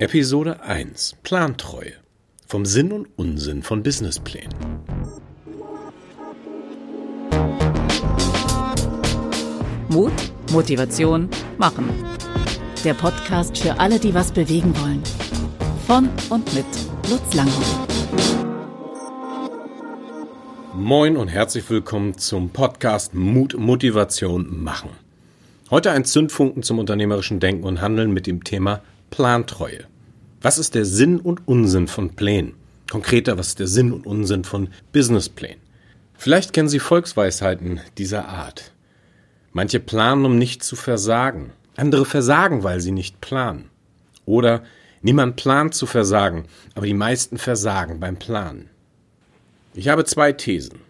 Episode 1 Plantreue vom Sinn und Unsinn von Businessplänen. Mut, Motivation, Machen. Der Podcast für alle, die was bewegen wollen. Von und mit Lutz Langhoff. Moin und herzlich willkommen zum Podcast Mut, Motivation, Machen. Heute ein Zündfunken zum unternehmerischen Denken und Handeln mit dem Thema Plantreue. Was ist der Sinn und Unsinn von Plänen? Konkreter, was ist der Sinn und Unsinn von Businessplänen? Vielleicht kennen Sie Volksweisheiten dieser Art. Manche planen, um nicht zu versagen. Andere versagen, weil sie nicht planen. Oder niemand plant zu versagen, aber die meisten versagen beim Planen. Ich habe zwei Thesen.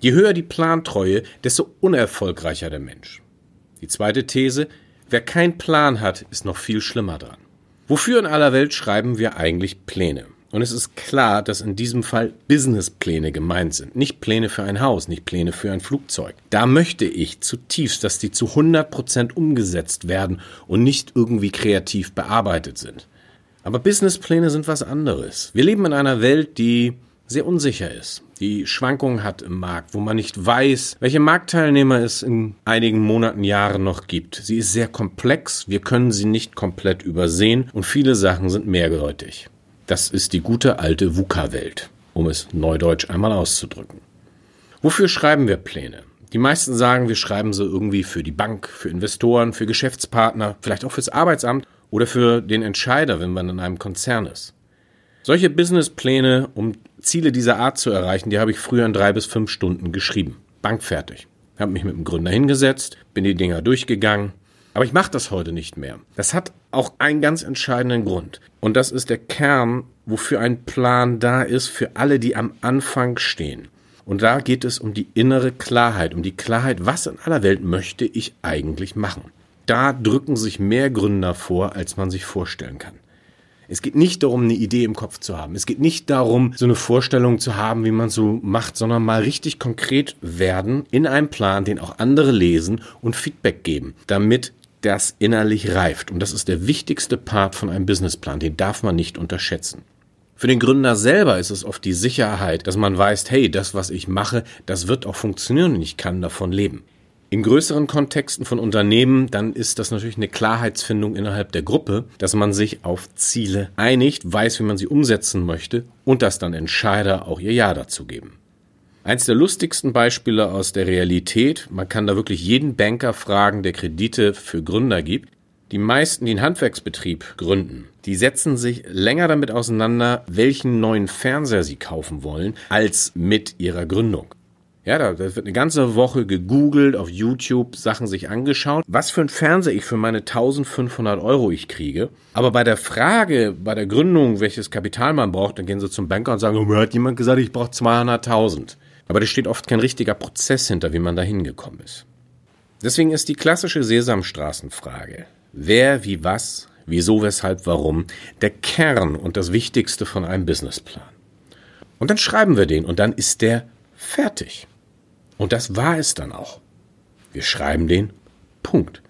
Je höher die Plantreue, desto unerfolgreicher der Mensch. Die zweite These, wer keinen Plan hat, ist noch viel schlimmer dran. Wofür in aller Welt schreiben wir eigentlich Pläne? Und es ist klar, dass in diesem Fall Businesspläne gemeint sind. Nicht Pläne für ein Haus, nicht Pläne für ein Flugzeug. Da möchte ich zutiefst, dass die zu 100 Prozent umgesetzt werden und nicht irgendwie kreativ bearbeitet sind. Aber Businesspläne sind was anderes. Wir leben in einer Welt, die sehr unsicher ist, die Schwankungen hat im Markt, wo man nicht weiß, welche Marktteilnehmer es in einigen Monaten, Jahren noch gibt. Sie ist sehr komplex, wir können sie nicht komplett übersehen und viele Sachen sind mehrdeutig. Das ist die gute alte VUCA-Welt, um es neudeutsch einmal auszudrücken. Wofür schreiben wir Pläne? Die meisten sagen, wir schreiben sie irgendwie für die Bank, für Investoren, für Geschäftspartner, vielleicht auch fürs Arbeitsamt oder für den Entscheider, wenn man in einem Konzern ist. Solche Businesspläne, um Ziele dieser Art zu erreichen, die habe ich früher in drei bis fünf Stunden geschrieben. Bankfertig. Habe mich mit dem Gründer hingesetzt, bin die Dinger durchgegangen, aber ich mache das heute nicht mehr. Das hat auch einen ganz entscheidenden Grund. Und das ist der Kern, wofür ein Plan da ist für alle, die am Anfang stehen. Und da geht es um die innere Klarheit, um die Klarheit, was in aller Welt möchte ich eigentlich machen. Da drücken sich mehr Gründer vor, als man sich vorstellen kann. Es geht nicht darum, eine Idee im Kopf zu haben. Es geht nicht darum, so eine Vorstellung zu haben, wie man so macht, sondern mal richtig konkret werden in einem Plan, den auch andere lesen und Feedback geben, damit das innerlich reift. Und das ist der wichtigste Part von einem Businessplan. Den darf man nicht unterschätzen. Für den Gründer selber ist es oft die Sicherheit, dass man weiß, hey, das, was ich mache, das wird auch funktionieren und ich kann davon leben. In größeren Kontexten von Unternehmen, dann ist das natürlich eine Klarheitsfindung innerhalb der Gruppe, dass man sich auf Ziele einigt, weiß, wie man sie umsetzen möchte und dass dann Entscheider auch ihr Ja dazu geben. Eins der lustigsten Beispiele aus der Realität, man kann da wirklich jeden Banker fragen, der Kredite für Gründer gibt. Die meisten, die einen Handwerksbetrieb gründen, die setzen sich länger damit auseinander, welchen neuen Fernseher sie kaufen wollen, als mit ihrer Gründung. Ja, da wird eine ganze Woche gegoogelt, auf YouTube Sachen sich angeschaut, was für ein Fernseher ich für meine 1500 Euro ich kriege. Aber bei der Frage, bei der Gründung, welches Kapital man braucht, dann gehen sie zum Banker und sagen, oh, mir hat jemand gesagt, ich brauche 200.000. Aber da steht oft kein richtiger Prozess hinter, wie man da hingekommen ist. Deswegen ist die klassische Sesamstraßenfrage, wer, wie, was, wieso, weshalb, warum, der Kern und das Wichtigste von einem Businessplan. Und dann schreiben wir den und dann ist der fertig. Und das war es dann auch. Wir schreiben den Punkt.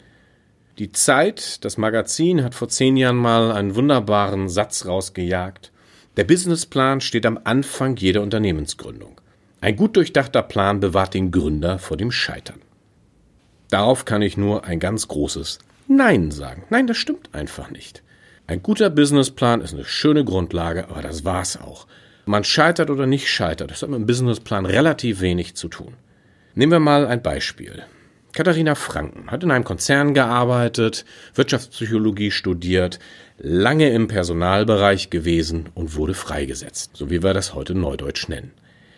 Die Zeit, das Magazin, hat vor zehn Jahren mal einen wunderbaren Satz rausgejagt. Der Businessplan steht am Anfang jeder Unternehmensgründung. Ein gut durchdachter Plan bewahrt den Gründer vor dem Scheitern. Darauf kann ich nur ein ganz großes Nein sagen. Nein, das stimmt einfach nicht. Ein guter Businessplan ist eine schöne Grundlage, aber das war's auch. Man scheitert oder nicht scheitert, das hat mit dem Businessplan relativ wenig zu tun. Nehmen wir mal ein Beispiel. Katharina Franken hat in einem Konzern gearbeitet, Wirtschaftspsychologie studiert, lange im Personalbereich gewesen und wurde freigesetzt, so wie wir das heute neudeutsch nennen.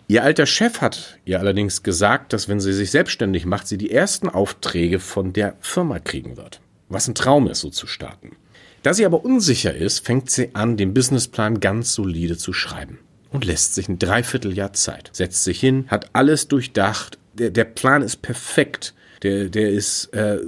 Ihr alter Chef hat ihr allerdings gesagt, dass wenn sie sich selbstständig macht, sie die ersten Aufträge von der Firma kriegen wird. Was ein Traum ist, so zu starten. Da sie aber unsicher ist, fängt sie an, den Businessplan ganz solide zu schreiben und lässt sich ein Dreivierteljahr Zeit. Setzt sich hin, hat alles durchdacht, der, der Plan ist perfekt. Der, der ist, äh,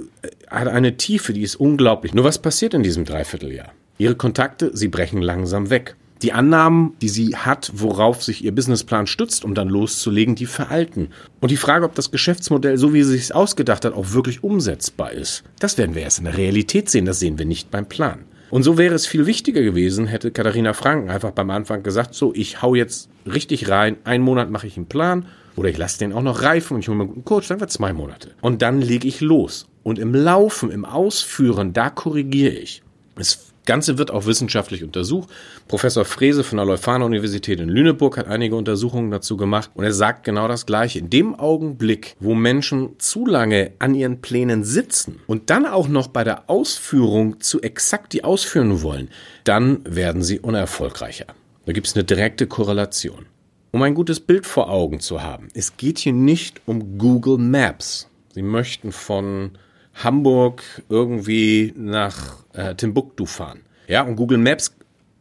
hat eine Tiefe, die ist unglaublich. Nur was passiert in diesem Dreivierteljahr? Ihre Kontakte, sie brechen langsam weg. Die Annahmen, die sie hat, worauf sich ihr Businessplan stützt, um dann loszulegen, die veralten. Und die Frage, ob das Geschäftsmodell, so wie sie es ausgedacht hat, auch wirklich umsetzbar ist, das werden wir erst in der Realität sehen. Das sehen wir nicht beim Plan. Und so wäre es viel wichtiger gewesen, hätte Katharina Franken einfach beim Anfang gesagt, so, ich hau jetzt richtig rein, einen Monat mache ich einen Plan oder ich lasse den auch noch reifen und ich hole mir einen guten Coach, dann wird zwei Monate. Und dann lege ich los. Und im Laufen, im Ausführen, da korrigiere ich. Es Ganze wird auch wissenschaftlich untersucht. Professor Frese von der Leuphana-Universität in Lüneburg hat einige Untersuchungen dazu gemacht und er sagt genau das Gleiche. In dem Augenblick, wo Menschen zu lange an ihren Plänen sitzen und dann auch noch bei der Ausführung zu exakt die ausführen wollen, dann werden sie unerfolgreicher. Da gibt es eine direkte Korrelation. Um ein gutes Bild vor Augen zu haben, es geht hier nicht um Google Maps. Sie möchten von Hamburg irgendwie nach äh, Timbuktu fahren. Ja, und Google Maps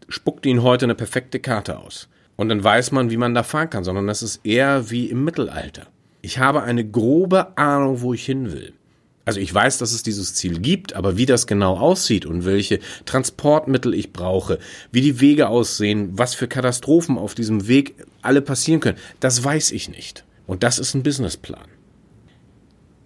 spuckt Ihnen heute eine perfekte Karte aus. Und dann weiß man, wie man da fahren kann, sondern das ist eher wie im Mittelalter. Ich habe eine grobe Ahnung, wo ich hin will. Also ich weiß, dass es dieses Ziel gibt, aber wie das genau aussieht und welche Transportmittel ich brauche, wie die Wege aussehen, was für Katastrophen auf diesem Weg alle passieren können, das weiß ich nicht. Und das ist ein Businessplan.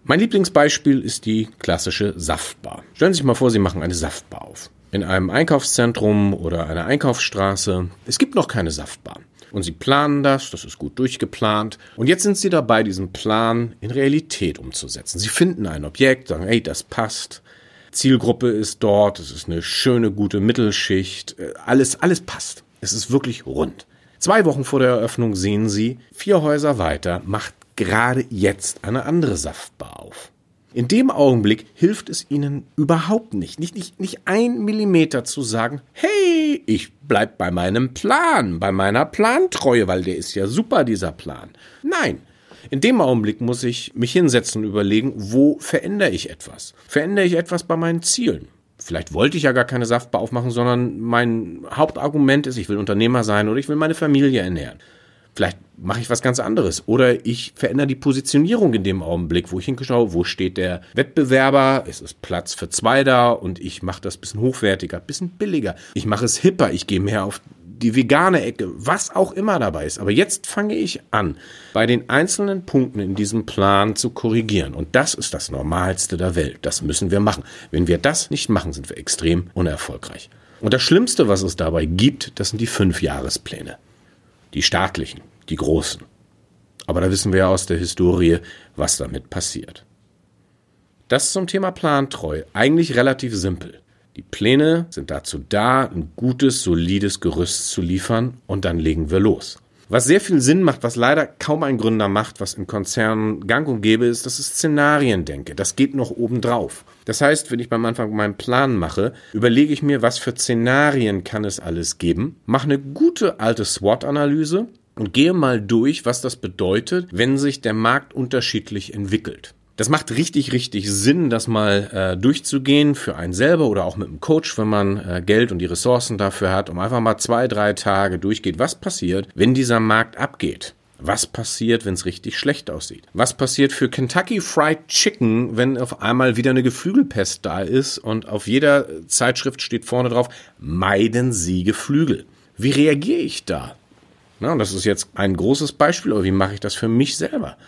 Mein Lieblingsbeispiel ist die klassische Saftbar. Stellen Sie sich mal vor, Sie machen eine Saftbar auf. In einem Einkaufszentrum oder einer Einkaufsstraße. Es gibt noch keine Saftbar. Und Sie planen das, das ist gut durchgeplant. Und jetzt sind Sie dabei, diesen Plan in Realität umzusetzen. Sie finden ein Objekt, sagen, hey, das passt. Zielgruppe ist dort, es ist eine schöne, gute Mittelschicht. Äh, alles, alles passt. Es ist wirklich rund. Zwei Wochen vor der Eröffnung sehen Sie, vier Häuser weiter macht gerade jetzt eine andere Saftbar auf. In dem Augenblick hilft es ihnen überhaupt nicht, nicht, nicht, nicht ein Millimeter zu sagen, hey, ich bleib bei meinem Plan, bei meiner Plantreue, weil der ist ja super, dieser Plan. Nein. In dem Augenblick muss ich mich hinsetzen und überlegen, wo verändere ich etwas? Verändere ich etwas bei meinen Zielen? Vielleicht wollte ich ja gar keine Saftbar aufmachen, sondern mein Hauptargument ist, ich will Unternehmer sein oder ich will meine Familie ernähren. Vielleicht mache ich was ganz anderes. Oder ich verändere die Positionierung in dem Augenblick, wo ich hinschaue, wo steht der Wettbewerber, es ist Platz für zwei da und ich mache das bisschen hochwertiger, bisschen billiger. Ich mache es hipper, ich gehe mehr auf die vegane Ecke, was auch immer dabei ist. Aber jetzt fange ich an, bei den einzelnen Punkten in diesem Plan zu korrigieren. Und das ist das Normalste der Welt. Das müssen wir machen. Wenn wir das nicht machen, sind wir extrem unerfolgreich. Und das Schlimmste, was es dabei gibt, das sind die Fünfjahrespläne die staatlichen, die großen. Aber da wissen wir ja aus der Historie, was damit passiert. Das zum Thema Plantreu. Eigentlich relativ simpel. Die Pläne sind dazu da, ein gutes, solides Gerüst zu liefern und dann legen wir los. Was sehr viel Sinn macht, was leider kaum ein Gründer macht, was in Konzernen gang und gäbe ist, dass ich Szenarien denke. Das geht noch oben drauf. Das heißt, wenn ich beim Anfang meinen Plan mache, überlege ich mir, was für Szenarien kann es alles geben, mache eine gute alte SWOT-Analyse und gehe mal durch, was das bedeutet, wenn sich der Markt unterschiedlich entwickelt. Das macht richtig, richtig Sinn, das mal äh, durchzugehen für einen selber oder auch mit einem Coach, wenn man äh, Geld und die Ressourcen dafür hat, um einfach mal zwei, drei Tage durchgeht. Was passiert, wenn dieser Markt abgeht? Was passiert, wenn es richtig schlecht aussieht? Was passiert für Kentucky Fried Chicken, wenn auf einmal wieder eine Geflügelpest da ist und auf jeder Zeitschrift steht vorne drauf, meiden Sie Geflügel? Wie reagiere ich da? Na, das ist jetzt ein großes Beispiel, aber wie mache ich das für mich selber?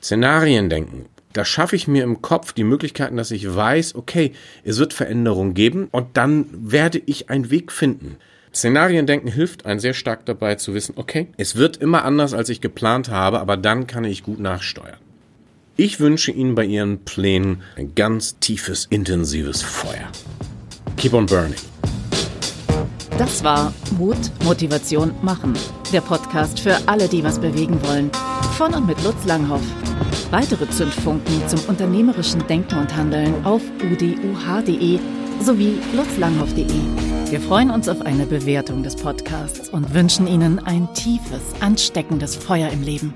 Szenarien denken da schaffe ich mir im Kopf die Möglichkeiten, dass ich weiß, okay, es wird Veränderungen geben und dann werde ich einen Weg finden. Szenariendenken hilft einem sehr stark dabei zu wissen, okay, es wird immer anders, als ich geplant habe, aber dann kann ich gut nachsteuern. Ich wünsche Ihnen bei Ihren Plänen ein ganz tiefes, intensives Feuer. Keep on burning. Das war Mut, Motivation, Machen. Der Podcast für alle, die was bewegen wollen. Von und mit Lutz Langhoff. Weitere Zündfunken zum unternehmerischen Denken und Handeln auf uduh.de sowie lutzlanghoff.de. Wir freuen uns auf eine Bewertung des Podcasts und wünschen Ihnen ein tiefes, ansteckendes Feuer im Leben.